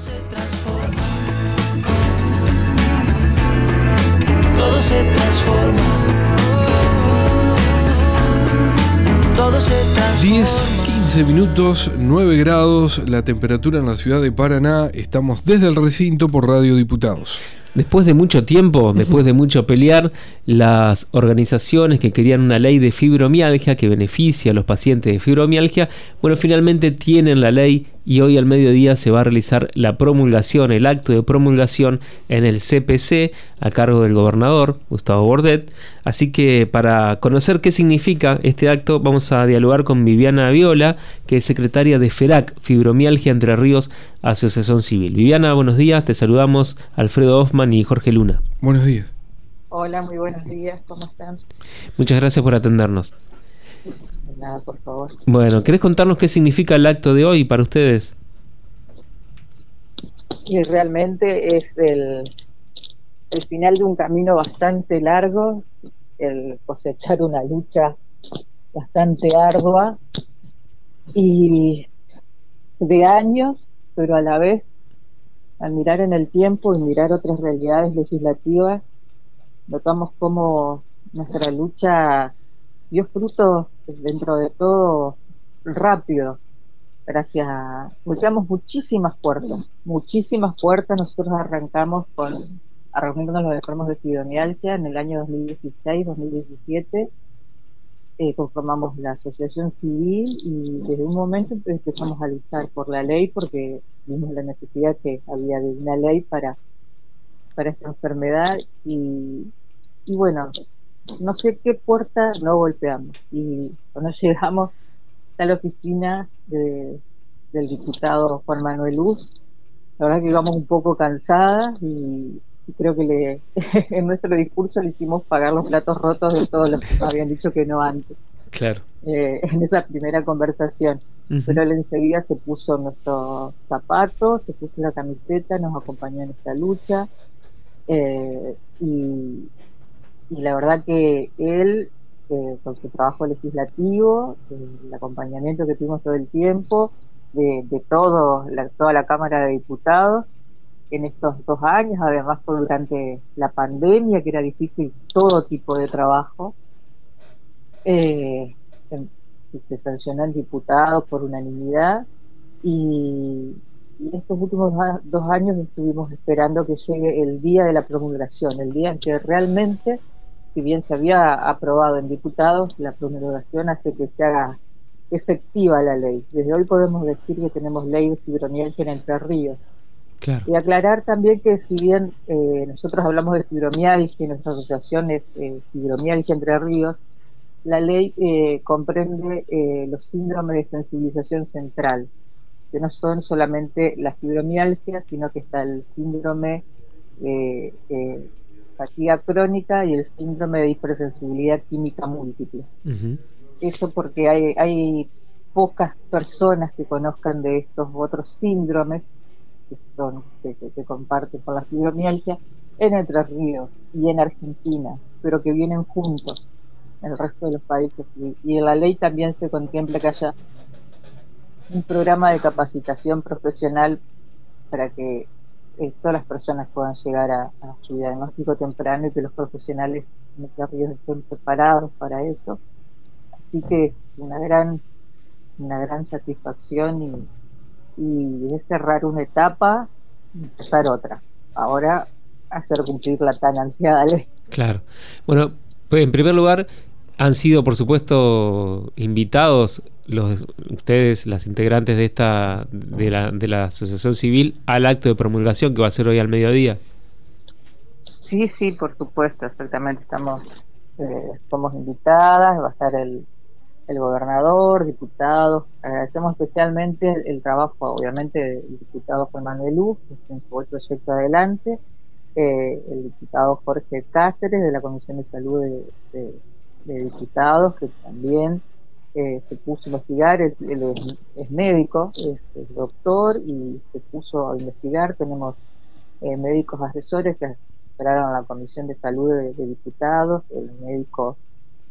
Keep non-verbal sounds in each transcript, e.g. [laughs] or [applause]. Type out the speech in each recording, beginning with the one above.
se transforma. Todo se transforma. Todo se transforma. 10, 15 minutos, 9 grados, la temperatura en la ciudad de Paraná. Estamos desde el recinto por Radio Diputados. Después de mucho tiempo, después de mucho pelear, las organizaciones que querían una ley de fibromialgia que beneficie a los pacientes de fibromialgia, bueno, finalmente tienen la ley y hoy al mediodía se va a realizar la promulgación, el acto de promulgación en el CPC a cargo del gobernador Gustavo Bordet. Así que para conocer qué significa este acto vamos a dialogar con Viviana Viola, que es secretaria de FERAC, Fibromialgia Entre Ríos, Asociación Civil. Viviana, buenos días, te saludamos Alfredo Hoffman y Jorge Luna. Buenos días. Hola, muy buenos días, ¿cómo están? Muchas gracias por atendernos. Nada, por favor. Bueno, ¿querés contarnos qué significa el acto de hoy para ustedes? Y realmente es el, el final de un camino bastante largo, el cosechar una lucha bastante ardua y de años, pero a la vez, al mirar en el tiempo y mirar otras realidades legislativas, notamos cómo nuestra lucha dio frutos dentro de todo rápido. Gracias a. Golpeamos muchísimas puertas, muchísimas puertas. Nosotros arrancamos con a reunirnos los enfermos de fibromialgia en el año 2016-2017. Eh, conformamos la asociación civil y desde un momento empezamos a luchar por la ley porque vimos la necesidad que había de una ley para, para esta enfermedad y, y bueno, no sé qué puerta no golpeamos. Y cuando [laughs] llegamos a la oficina de- del diputado Juan Manuel Luz, la verdad que íbamos un poco cansadas y, y creo que le, [laughs] en nuestro discurso le hicimos pagar los platos rotos de todos los que nos habían dicho que no antes, Claro. eh, en esa primera conversación. Pero él enseguida se puso nuestros zapatos, se puso la camiseta, nos acompañó en esta lucha. eh, y, y la verdad que él, eh, con su trabajo legislativo, eh, el acompañamiento que tuvimos todo el tiempo, de, de todo, la, toda la Cámara de Diputados, en estos dos años, además durante la pandemia, que era difícil todo tipo de trabajo, eh, se sancionó el diputado por unanimidad y, y estos últimos dos años estuvimos esperando que llegue el día de la promulgación, el día en que realmente, si bien se había aprobado en diputados, la promulgación hace que se haga efectiva la ley. Desde hoy podemos decir que tenemos ley de fibromialgia en Entre Ríos. Claro. Y aclarar también que si bien eh, nosotros hablamos de fibromialgia y nuestra asociación es eh, Fibromialgia Entre Ríos, la ley eh, comprende eh, los síndromes de sensibilización central, que no son solamente la fibromialgia, sino que está el síndrome eh, fatiga crónica y el síndrome de hipersensibilidad química múltiple. Eso porque hay, hay pocas personas que conozcan de estos otros síndromes que, son, que, que- que comparten con la fibromialgia en Entre Ríos y en Argentina, pero que vienen juntos en el resto de los países. Y, y en la ley también se contempla que haya un programa de capacitación profesional para que eh, todas las personas puedan llegar a, a su diagnóstico temprano y que los profesionales Ríos estén preparados para eso. Así que es una gran, una gran satisfacción y, y es cerrar una etapa y empezar otra. Ahora hacer cumplir la tan ansiada ley. Claro. Bueno, pues en primer lugar, han sido, por supuesto, invitados los, ustedes, las integrantes de esta de la, de la Asociación Civil, al acto de promulgación que va a ser hoy al mediodía. Sí, sí, por supuesto, exactamente. Estamos, eh, somos invitadas, va a estar el, el gobernador, diputados. Agradecemos especialmente el, trabajo, obviamente, del diputado Juan Manuel Luz, que llevó el proyecto adelante, eh, el diputado Jorge Cáceres, de la Comisión de Salud de- de Diputados, que también eh, se puso a investigar, él, es, médico, es, es doctor y se puso a investigar. Tenemos eh, médicos asesores que integraron la Comisión de Salud de, Diputados, el médico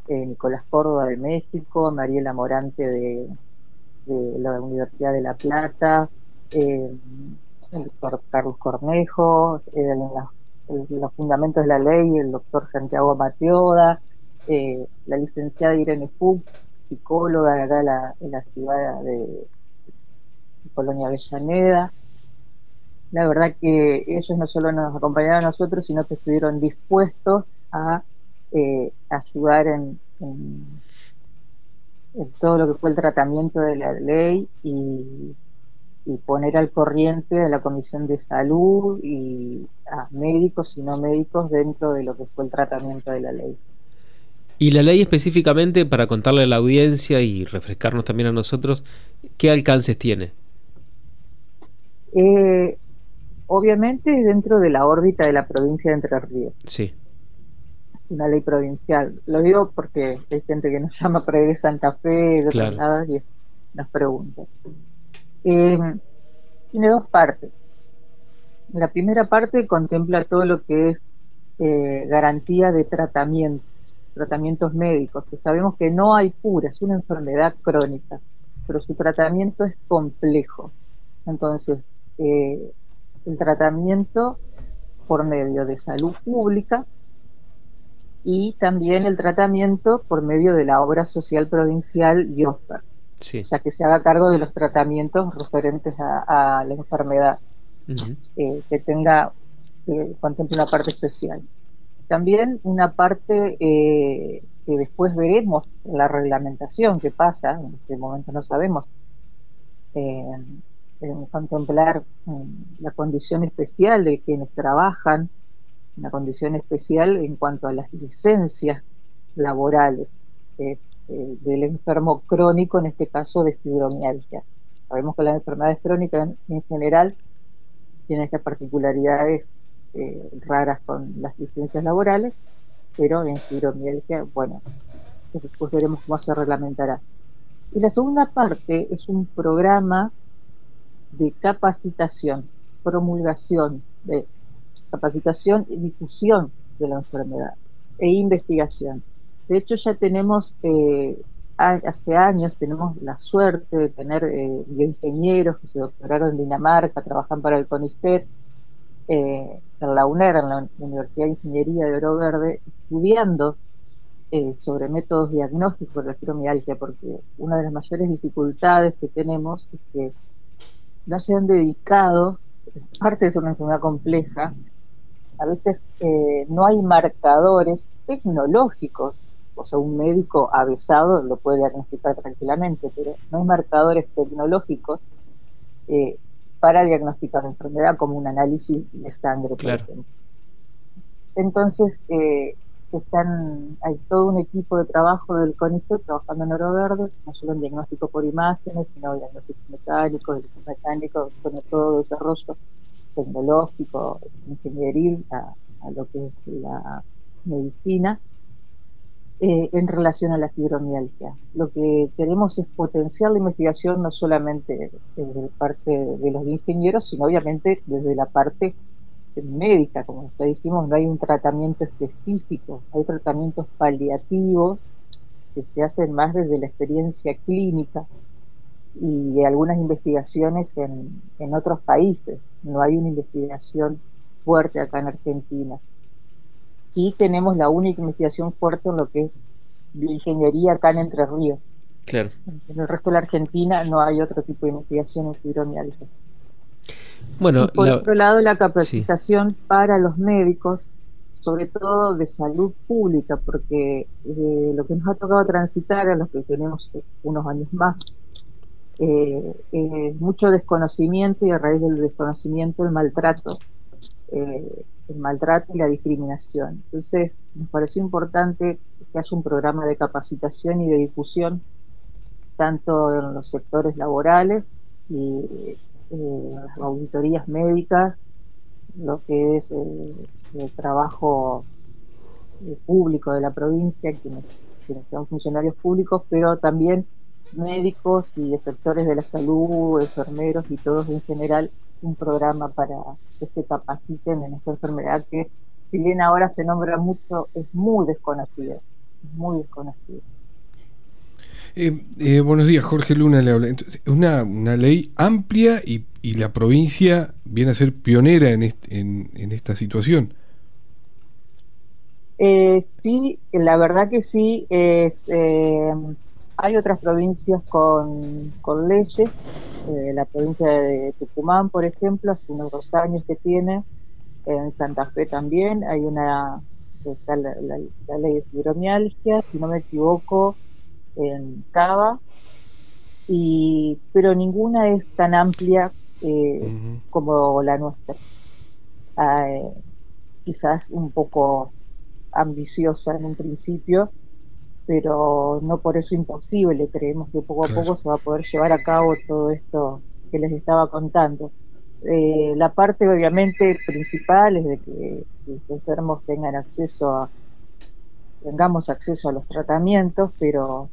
eh, Nicolás Córdoba de México, Mariela Morante de, de la Universidad de La Plata, el doctor Carlos Cornejo, los fundamentos de la ley, el doctor Santiago Mateoda, eh, la licenciada Irene Fug, psicóloga de acá la, de la ciudad de, de Colonia Avellaneda. La verdad que ellos no solo nos acompañaron a nosotros, sino que estuvieron dispuestos a eh, ayudar en, en- en todo lo que fue el tratamiento de la ley y, y poner al corriente de la Comisión de Salud y a médicos y no médicos dentro de lo que fue el tratamiento de la ley. Y la ley específicamente, para contarle a la audiencia y refrescarnos también a nosotros, ¿qué alcances tiene? Eh, obviamente dentro de la órbita de la provincia de Entre Ríos. Sí, Es una ley provincial. Lo digo porque hay gente que nos [laughs] llama para ir de Santa Fe, de Claro. lados, y nos pregunta. Eh, tiene dos partes. La primera parte contempla todo lo que es eh, garantía de tratamientos, tratamientos médicos, que sabemos que no hay cura, es una enfermedad crónica, pero su tratamiento es complejo. Entonces, eh, el tratamiento por medio de salud pública y también el tratamiento por medio de la obra social provincial IOSPER, sí. o sea, que se haga cargo de los tratamientos referentes a, a la enfermedad eh, que tenga, que contemple una parte especial. También una parte eh, que después veremos la reglamentación que pasa, en este momento no sabemos, eh, contemplar mm, la condición especial de quienes trabajan, una condición especial en cuanto a las licencias laborales eh, del enfermo crónico, en este caso de fibromialgia. Sabemos que las enfermedades crónicas en, en general tienen estas particularidades eh, raras con las licencias laborales, pero en fibromialgia, bueno, después veremos cómo se reglamentará. Y la segunda parte es un programa de capacitación, promulgación, de capacitación y difusión de la enfermedad e investigación. De hecho, ya tenemos, eh, hace años, tenemos la suerte de tener eh, bioingenieros que se doctoraron en Dinamarca, trabajan para el CONICET, eh, en la UNER, en la Universidad de Ingeniería de Oro Verde, estudiando eh, sobre métodos diagnósticos de la fibromialgia, porque una de las mayores dificultades que tenemos es que no se han dedicado, parte de una enfermedad compleja, a veces eh, no hay marcadores tecnológicos, o sea, un médico avesado lo puede diagnosticar tranquilamente, pero no hay marcadores tecnológicos eh, para diagnosticar la enfermedad como un análisis de sangre, por ejemplo. Entonces, eh, están, hay todo un equipo de trabajo del CONICET trabajando en Oro Verde, no solo en diagnóstico por imágenes, sino diagnósticos mecánicos, mecánicos, con todo desarrollo tecnológico, ingenieril, a, a lo que es la medicina, eh, en relación a la fibromialgia. Lo que queremos es potenciar la investigación no solamente desde parte de los ingenieros, sino obviamente desde la parte médica, como ya dijimos, no hay un tratamiento específico, hay tratamientos paliativos que se hacen más desde la experiencia clínica y algunas investigaciones en otros países. No hay una investigación fuerte acá en Argentina. Sí tenemos la única investigación fuerte en lo que es bioingeniería acá en Entre Ríos. Claro. En el resto de la Argentina no hay otro tipo de investigación en fibromialgia. Bueno, Y por la- otro lado, la capacitación para los médicos, sobre todo de salud pública, porque eh, lo que nos ha tocado transitar a los que tenemos unos años más, eh, eh, mucho desconocimiento y a raíz del desconocimiento el maltrato, eh, el maltrato y la discriminación. Entonces, nos pareció importante que haya un programa de capacitación y de difusión, tanto en los sectores laborales y eh, las auditorías médicas, lo que es el, el trabajo eh, público de la provincia, quienes, quienes son funcionarios públicos, pero también médicos y sectores de la salud, enfermeros y todos en general, un programa para que se capaciten en esta enfermedad que, si bien ahora se nombra mucho, es muy desconocida, es muy desconocida. Eh, eh, buenos días, Jorge Luna le habla. Entonces, es una, una ley amplia y, y la provincia viene a ser pionera en, en, en esta situación. Eh, sí, la verdad que sí. Es, eh, hay otras provincias con, con leyes. Eh, la provincia de Tucumán, por ejemplo, hace unos dos años que tiene. En Santa Fe también hay una está la, ley de fibromialgia, si no me equivoco, en Cava. Y, pero ninguna es tan amplia como la nuestra. Ah, quizás un poco ambiciosa en un principio, pero no por eso imposible. Creemos que poco a poco se va a poder llevar a cabo todo esto que les estaba contando. Eh, la parte obviamente principal es de que los enfermos tengan acceso a tengamos acceso a los tratamientos, pero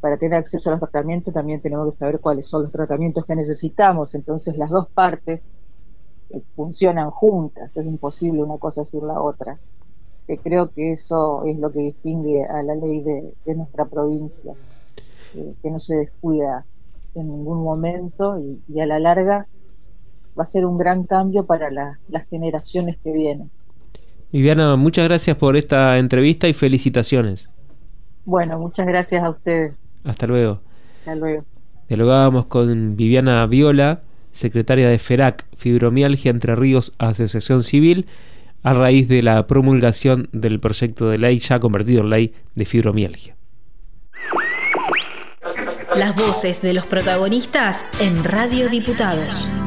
para tener acceso a los tratamientos también tenemos que saber cuáles son los tratamientos que necesitamos. Entonces las dos partes eh, funcionan juntas, es imposible una cosa sin la otra que creo que eso es lo que distingue a la ley de, nuestra provincia, que no se descuida en ningún momento y, a la larga va a ser un gran cambio para las generaciones que vienen. Viviana, muchas gracias por esta entrevista y felicitaciones. Bueno, muchas gracias a ustedes. Hasta luego. Hasta luego. Dialogábamos con Viviana Viola, secretaria de FERAC, Fibromialgia Entre Ríos, Asociación Civil, a raíz de la promulgación del proyecto de ley ya convertido en ley de fibromialgia. Las voces de los protagonistas en Radio Diputados.